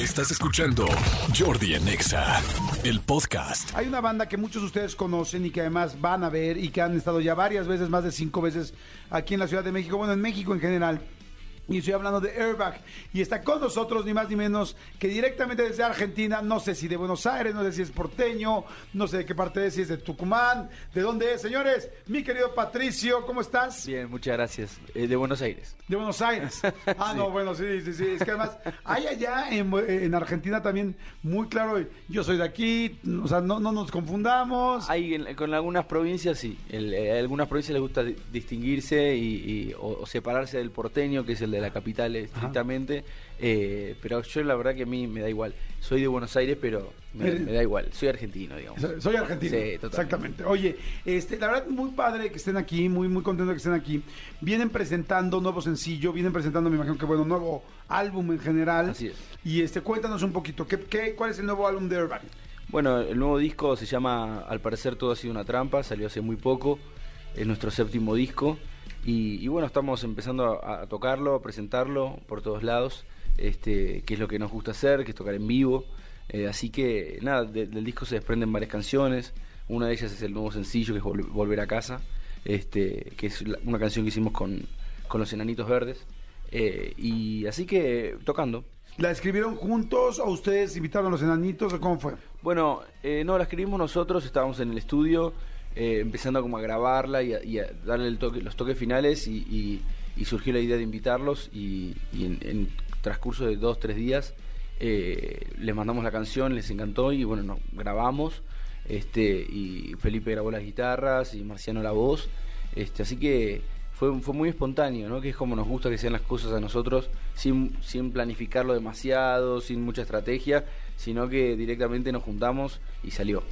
Estás escuchando Jordi Anexa, el podcast. Hay una banda que muchos de ustedes conocen y que además van a ver y que han estado ya varias veces, más de cinco veces aquí en la Ciudad de México, bueno, en México en general. Y estoy hablando de Airbag. Y está con nosotros, ni más ni menos, que directamente desde Argentina, no sé si de Buenos Aires, no sé si es porteño, no sé de qué parte es, si es de Tucumán, de dónde es. Señores, mi querido Patricio, ¿cómo estás? Bien, muchas gracias. Eh, de Buenos Aires. De Buenos Aires. Ah, no, bueno, sí, sí, sí. Es que además hay allá en, en Argentina también muy claro, yo soy de aquí, o sea, no, no nos confundamos. Hay en- con algunas provincias, sí. El- eh, a algunas provincias les gusta di- distinguirse y, y- o, o separarse del porteño, que es el de la capital estrictamente. eh, pero yo la verdad que a mí me da igual. Soy de Buenos Aires, pero me, me da igual. Soy argentino, digamos. Soy- Soy argentino. Sí. Exactamente. Oye, este, la verdad, muy padre que estén aquí, muy, muy contento que estén aquí. Vienen presentando nuevo sencillo, vienen presentando, me imagino que bueno, nuevo álbum en general. Así es. Y este, cuéntanos un poquito, ¿qué, qué, cuál es el nuevo álbum de Urban? Bueno, el nuevo disco se llama Al parecer todo ha sido una trampa, salió hace muy poco, es nuestro séptimo disco y, y bueno, estamos empezando a, a tocarlo, a presentarlo por todos lados, este, que es lo que nos gusta hacer, que es tocar en vivo, Eh, así que nada, de- del disco se desprenden varias canciones, una de ellas es el nuevo sencillo que es Vol- Volver a casa, este, que es la- una canción que hicimos con, con los Enanitos Verdes, Eh, y así que tocando. ¿La escribieron juntos o ustedes invitaron a los enanitos o cómo fue? Bueno, eh, no, la escribimos nosotros, estábamos en el estudio, eh, empezando como a grabarla y a, y a darle el toque, los toques finales y, surgió la idea de invitarlos y, y en, en transcurso de dos, tres días eh, les mandamos la canción, les encantó y bueno, nos grabamos este, y Felipe grabó las guitarras y Marciano la voz, este, así que fue, fue muy espontáneo, ¿no? que es como nos gusta que sean las cosas a nosotros, sin, sin planificarlo demasiado, sin mucha estrategia, sino que directamente nos juntamos y salió.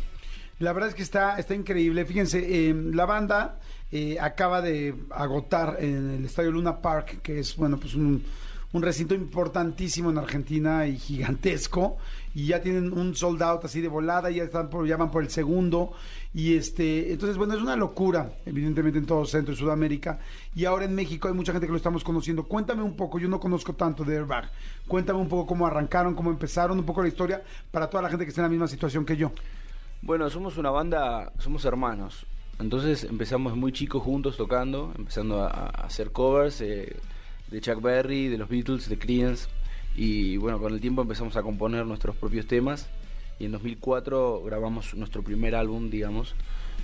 La verdad es que está, está increíble. Fíjense, eh, la banda eh, acaba de agotar en el Estadio Luna Park, que es, bueno, pues un, recinto importantísimo en Argentina y gigantesco. Y ya tienen un sold out así de volada, ya están por, ya van por el segundo. Y este, entonces, bueno, es una locura, evidentemente en todo Centro y Sudamérica. Y ahora en México hay mucha gente que lo estamos conociendo. Cuéntame un poco, yo no conozco tanto de Airbag. Cuéntame un poco cómo arrancaron, cómo empezaron, un poco la historia para toda la gente que está en la misma situación que yo. Bueno, somos una banda, somos hermanos. Entonces empezamos muy chicos juntos tocando, empezando a, hacer covers eh, de Chuck Berry, de los Beatles, de Creedence. Y bueno, con el tiempo empezamos a componer nuestros propios temas. Y en 2004 grabamos nuestro primer álbum, digamos.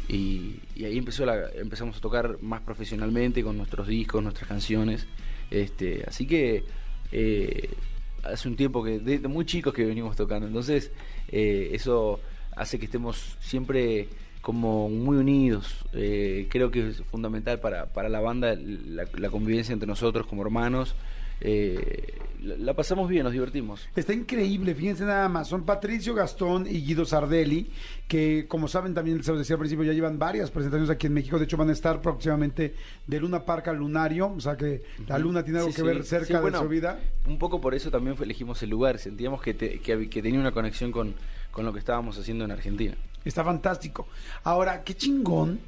Y, y ahí empezó la, empezamos a tocar más profesionalmente con nuestros discos, nuestras canciones. Este, así que eh, hace un tiempo que, de, de muy chicos que venimos tocando. Entonces, eh, eso hace que estemos siempre como muy unidos. Eh, creo que es fundamental para, para la banda la, la convivencia entre nosotros como hermanos. Eh, la, la pasamos bien, nos divertimos. Está increíble, fíjense nada más. Son Patricio Gastón y Guido Sardelli, que como saben también se los decía al principio, ya llevan varias presentaciones aquí en México. De hecho, van a estar próximamente de Luna Park al Lunario. O sea que la luna tiene algo Sí, que sí. ver cerca Sí, bueno, de su vida. Un poco por eso también elegimos el lugar. Sentíamos que, te- que, tenía una conexión con, con lo que estábamos haciendo en Argentina. Está fantástico. Ahora, qué chingón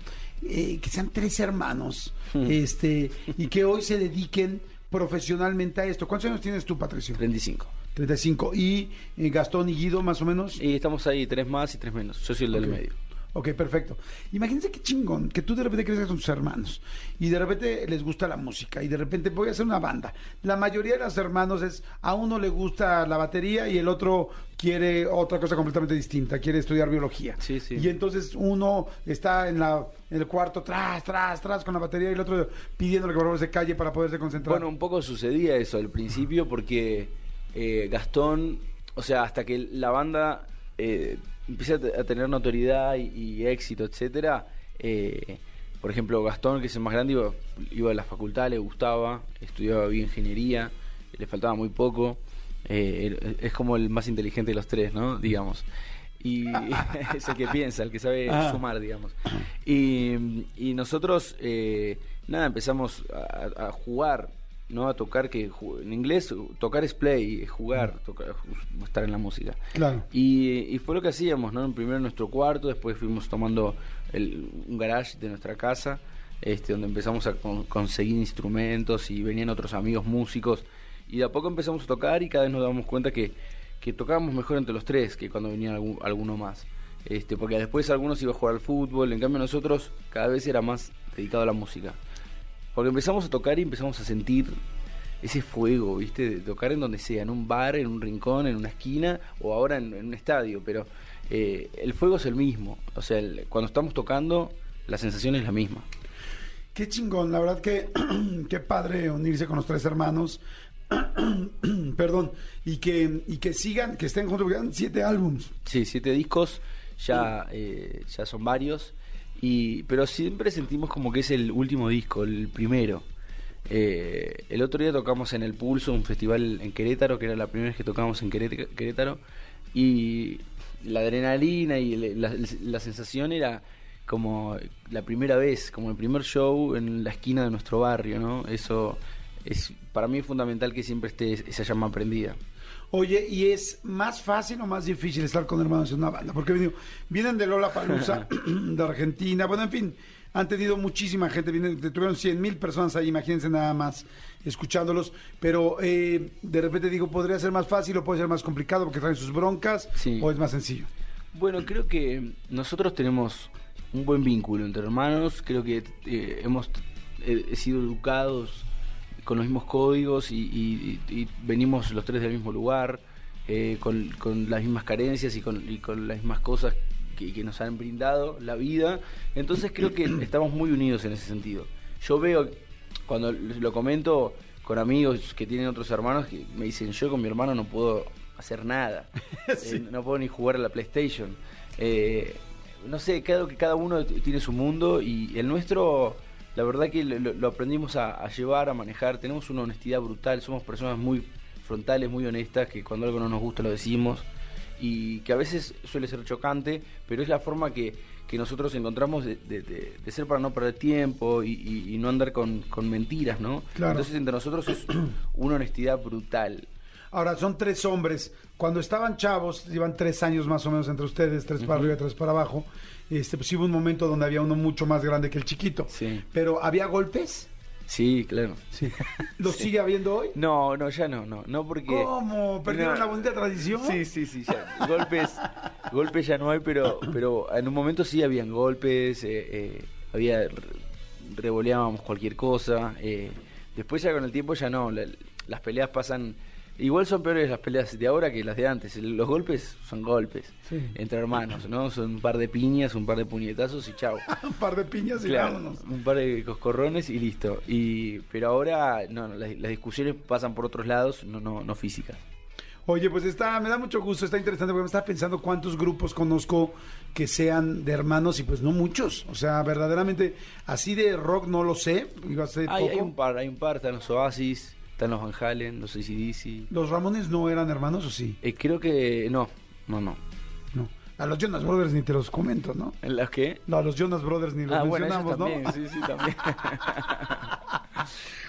eh, que sean tres hermanos Hmm. este y que hoy se dediquen profesionalmente a esto. ¿Cuántos años tienes tú, Patricio? 35. 35. ¿Y eh, Gastón y Guido, más o menos? Y estamos ahí, tres más y tres menos. Yo soy el del Ok. medio. Ok, perfecto. Imagínense qué chingón que tú de repente creces con tus hermanos y de repente les gusta la música y de repente voy a hacer una banda. La mayoría de los hermanos es a uno le gusta la batería y el otro quiere otra cosa completamente distinta, quiere estudiar biología. Sí, sí. Y entonces uno está en, la, en el cuarto tras, tras, tras con la batería y el otro pidiéndole que por favor se calle para poderse concentrar. Bueno, un poco sucedía eso al principio porque eh, Gastón, o sea, hasta que la banda eh, empieza a te- a tener notoriedad y, y éxito, etcétera, eh, por ejemplo, Gastón, que es el más grande, iba, iba a la facultad, le gustaba, estudiaba bioingeniería, le faltaba muy poco, eh, es como el más inteligente de los tres, ¿no? Digamos. Y es el que piensa, el que sabe Ah. sumar, digamos. Y, y nosotros, eh, nada, empezamos a, a jugar, ¿no? A tocar, que en inglés tocar es play, es jugar, tocar, estar en la música. Claro. Y, y fue lo que hacíamos, ¿no? Primero en nuestro cuarto, después fuimos tomando el- un garage de nuestra casa, este, donde empezamos a con- conseguir instrumentos y venían otros amigos músicos. Y de a poco empezamos a tocar y cada vez nos damos cuenta que, que tocábamos mejor entre los tres que cuando venía algún- alguno más. Este, porque después algunos iban a jugar al fútbol, en cambio nosotros cada vez era más dedicado a la música. Porque empezamos a tocar y empezamos a sentir ese fuego, ¿viste? De tocar en donde sea, en un bar, en un rincón, en una esquina o ahora en, en un estadio, pero eh, el fuego es el mismo. O sea, el- cuando estamos tocando, la sensación es la misma. Qué chingón, la verdad que qué padre unirse con los tres hermanos. Perdón, y que, y que sigan, que estén juntos, porque siete álbums. Sí, siete discos, ya, eh, ya son varios, y, pero siempre sentimos como que es el último disco, el primero. Eh, el otro día tocamos en el Pulso, un festival en Querétaro, que era la primera vez que tocamos en Queré- Querétaro, y la adrenalina y la sensación era como la primera vez, como el primer show en la esquina de nuestro barrio, ¿no? Eso es para mí es fundamental que siempre esté esa llama prendida. Oye, ¿y es más fácil o más difícil estar con hermanos en una banda? Porque digo, vienen de Lola Palusa, de Argentina, bueno, en fin, han tenido muchísima gente, vienen, tuvieron 100 mil personas ahí, imagínense nada más escuchándolos, pero eh, de repente digo, podría ser más fácil o puede ser más complicado porque traen sus broncas, Sí. o es más sencillo. Bueno, creo que nosotros tenemos un buen vínculo entre hermanos, creo que eh, hemos eh, sido educados con los mismos códigos y, y- venimos los tres del mismo lugar, eh, con, con las mismas carencias y con, y con las mismas cosas que, que nos han brindado la vida. Entonces creo que estamos muy unidos en ese sentido. Yo veo, cuando lo comento con amigos que tienen otros hermanos, que me dicen, yo con mi hermano no puedo hacer nada. Sí. Eh, no puedo ni jugar a la PlayStation. Eh, no sé, creo que cada uno tiene su mundo y el nuestro, la verdad que lo, lo aprendimos a, a llevar, a manejar. Tenemos una honestidad brutal, somos personas muy frontales, muy honestas, que cuando algo no nos gusta lo decimos y que a veces suele ser chocante, pero es la forma que, que nosotros encontramos de, de- de- de ser para no perder tiempo y, y- y no andar con, con mentiras, ¿no? Claro. Entonces entre nosotros es una honestidad brutal. Ahora, son tres hombres. Cuando estaban chavos, llevan tres años más o menos entre ustedes, tres para arriba y tres para abajo. Este, pues hubo un momento donde había uno mucho más grande que el chiquito. Sí. Pero ¿había golpes? Sí, claro. Sí. ¿Lo sigue habiendo hoy? No, no, ya no, no, no porque... ¿Cómo? ¿Perdieron No. la bonita tradición? Sí, sí, sí, ya. Golpes, golpes ya no hay, pero, pero en un momento sí habían golpes, eh, eh, había re- revoleábamos cualquier cosa. eh, después ya con el tiempo ya no, la- las peleas pasan. Igual son peores las peleas de ahora que las de antes. Los golpes son golpes Sí. entre hermanos, ¿no? Son un par de piñas, un par de puñetazos y chao. Un par de piñas y Claro, vámonos. un par de coscorrones y listo. Y pero ahora no, no, las, las discusiones pasan por otros lados, no, no, no físicas. Oye, pues está, me da mucho gusto, está interesante, porque me estaba pensando cuántos grupos conozco que sean de hermanos y pues no muchos. O sea, verdaderamente, así de rock no lo sé, iba a ser Hay, poco. hay un par, hay un par, están los Oasis, están los Van Halen, los ACDC. ¿Los Ramones no eran hermanos o sí? Eh, creo que no, no, no. No. A los Jonas Brothers ni te los comento, ¿no? ¿En las que? No, a los Jonas Brothers ni los Ah, bueno, mencionamos, ¿no? también, sí, sí, también.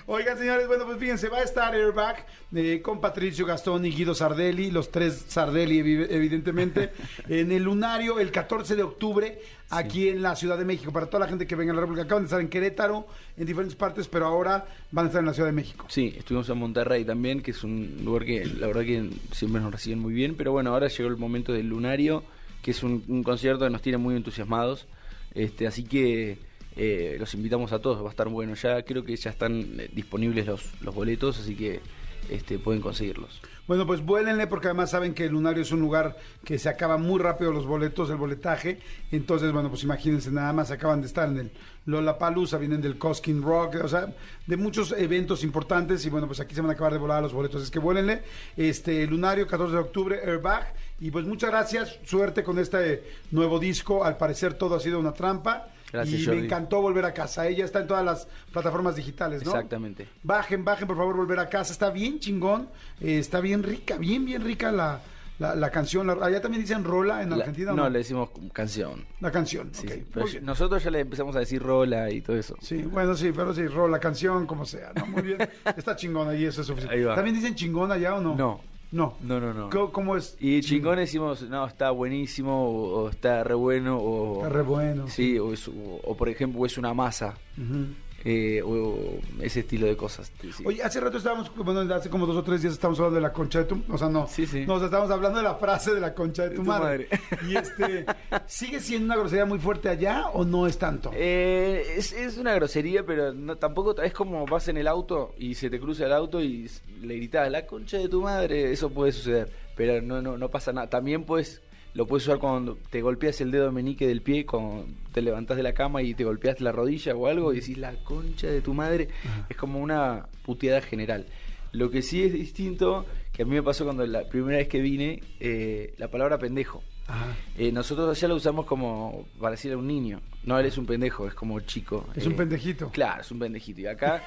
Oigan, señores, bueno, pues fíjense, va a estar Airbag eh, con Patricio Gastón y Guido Sardelli, los tres Sardelli, evi- evidentemente, en el Lunario el 14 de octubre, aquí en la Ciudad de México. Para toda la gente que venga a la República, acaban de estar en Querétaro, en diferentes partes, pero ahora van a estar en la Ciudad de México. Sí, estuvimos en Monterrey también, que es un lugar que la verdad que siempre nos reciben muy bien, pero bueno, ahora llegó el momento del Lunario, que es un, un concierto que nos tiene muy entusiasmados, este, así que eh, los invitamos a todos, va a estar bueno, ya creo que ya están eh, disponibles los, los boletos, así que este, pueden conseguirlos. Bueno, pues vuélenle porque además saben que el Lunario es un lugar que se acaba muy rápido los boletos, el boletaje. Entonces, bueno, pues imagínense, nada más acaban de estar en el Lollapalooza, vienen del Coskin Rock, o sea, de muchos eventos importantes y bueno, pues aquí se van a acabar de volar los boletos. Es que vuélenle, este Lunario, 14 de octubre, Airbag. Y pues muchas gracias, suerte con este nuevo disco. Al parecer todo ha sido una trampa. Gracias, y Jordi. me encantó volver a casa. Ella está en todas las plataformas digitales, ¿no? Exactamente. Bajen, bajen, por favor, volver a casa. Está bien chingón, eh, está bien rica, bien, bien rica la, la, la canción. La- allá también dicen rola en La- Argentina. ¿o no, no, le decimos canción. La canción. Sí, pero bien. nosotros ya le empezamos a decir rola y todo eso. Sí, bueno, sí, pero sí, rola, canción, como sea, ¿no? Muy bien. Está chingona y eso es suficiente. Ahí va. ¿También dicen chingón allá o no? No. No. No, no, no. ¿Cómo, cómo es? Y chingón decimos, no, está buenísimo, o, o está re bueno, o... Está re bueno. Sí, o, es- o- o, por ejemplo, es una masa. Ujú. Eh, o ese estilo de cosas. sí. Oye, hace rato estábamos, bueno, hace como dos o tres días estábamos hablando de la concha de tu, o sea, no, Sí, sí. nos estábamos hablando de la frase de la concha de tu, tu madre. madre. Y este, ¿sigue siendo una grosería muy fuerte allá o no es tanto? Eh, es, es una grosería, pero no, tampoco es como vas en el auto y se te cruza el auto y le gritas la concha de tu madre, eso puede suceder, pero no no no pasa nada. También pues lo puedes usar cuando te golpeas el dedo meñique del pie, cuando te levantás de la cama y te golpeas la rodilla o algo y decís la concha de tu madre, es como una puteada general. Lo que sí es distinto, que a mí me pasó cuando la primera vez que vine, eh, la palabra pendejo. Ajá. Eh, nosotros allá lo usamos como para decirle a un niño. No, él es un pendejo, es como chico. Es Eh, un pendejito. Claro, es un pendejito. Y acá,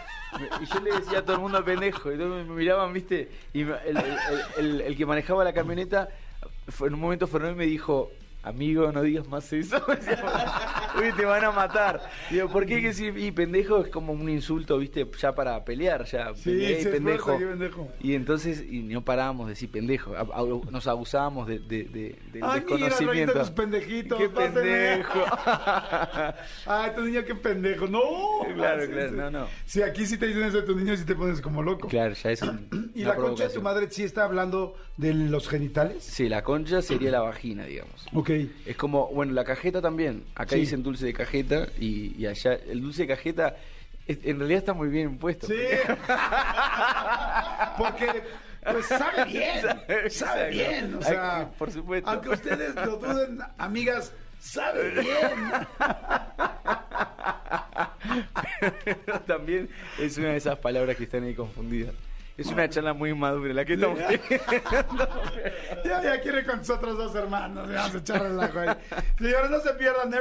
y yo le decía a todo el mundo pendejo. Y todos me miraban, viste. Y el, el- el- el- el que manejaba la camioneta, en un momento Fernando me dijo. Amigo, no digas más eso. Uy, te van a matar. Digo, ¿por qué hay que decir? Y pendejo es como un insulto, viste, ya para pelear, ya. Sí, es pendejo. qué pendejo. Y entonces, y no parábamos de decir pendejo. A- a- Nos abusábamos de, de, de- del Ay, mira, desconocimiento. Rayita, tus pendejitos, ¡Qué pendejo! Ay, tu niño, qué pendejo. No. Claro, Sí, claro, sí. no, no. Sí, aquí sí te dicen eso de tu niño y te pones como loco. claro, ya es un- ¿Y la concha de tu madre sí está hablando de los genitales? Sí, la concha sería la vagina, digamos. Ok. Es como, bueno, la cajeta también. Acá Sí. Dulce de cajeta y, y allá el dulce de cajeta es- en realidad está muy bien impuesto. Sí. Porque pues sabe bien. Sabe- bien. O sea, por supuesto. Aunque ustedes lo duden, amigas, sabe bien. Pero también es una de esas palabras que están ahí confundidas. Es una charla muy madura la que estamos teniendo. Ya, ya quiere con sus otros dos hermanos. Vamos a echar relajo ahí. Señores, no se pierdan. ¿eh?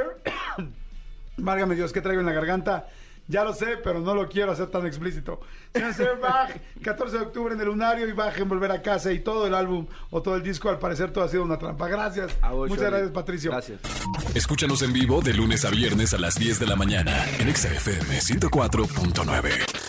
Válgame Dios, ¿qué traigo en la garganta? Ya lo sé, pero no lo quiero hacer tan explícito. Señor Señor Bach, 14 de octubre en el Lunario y Bach en Volver a Casa y todo el álbum o todo el disco, al parecer todo ha sido una trampa. Gracias. A vos, Muchas gracias, Patricio. Gracias. Escúchanos en vivo de lunes a viernes a las 10 de la mañana en Exa FM 104.9.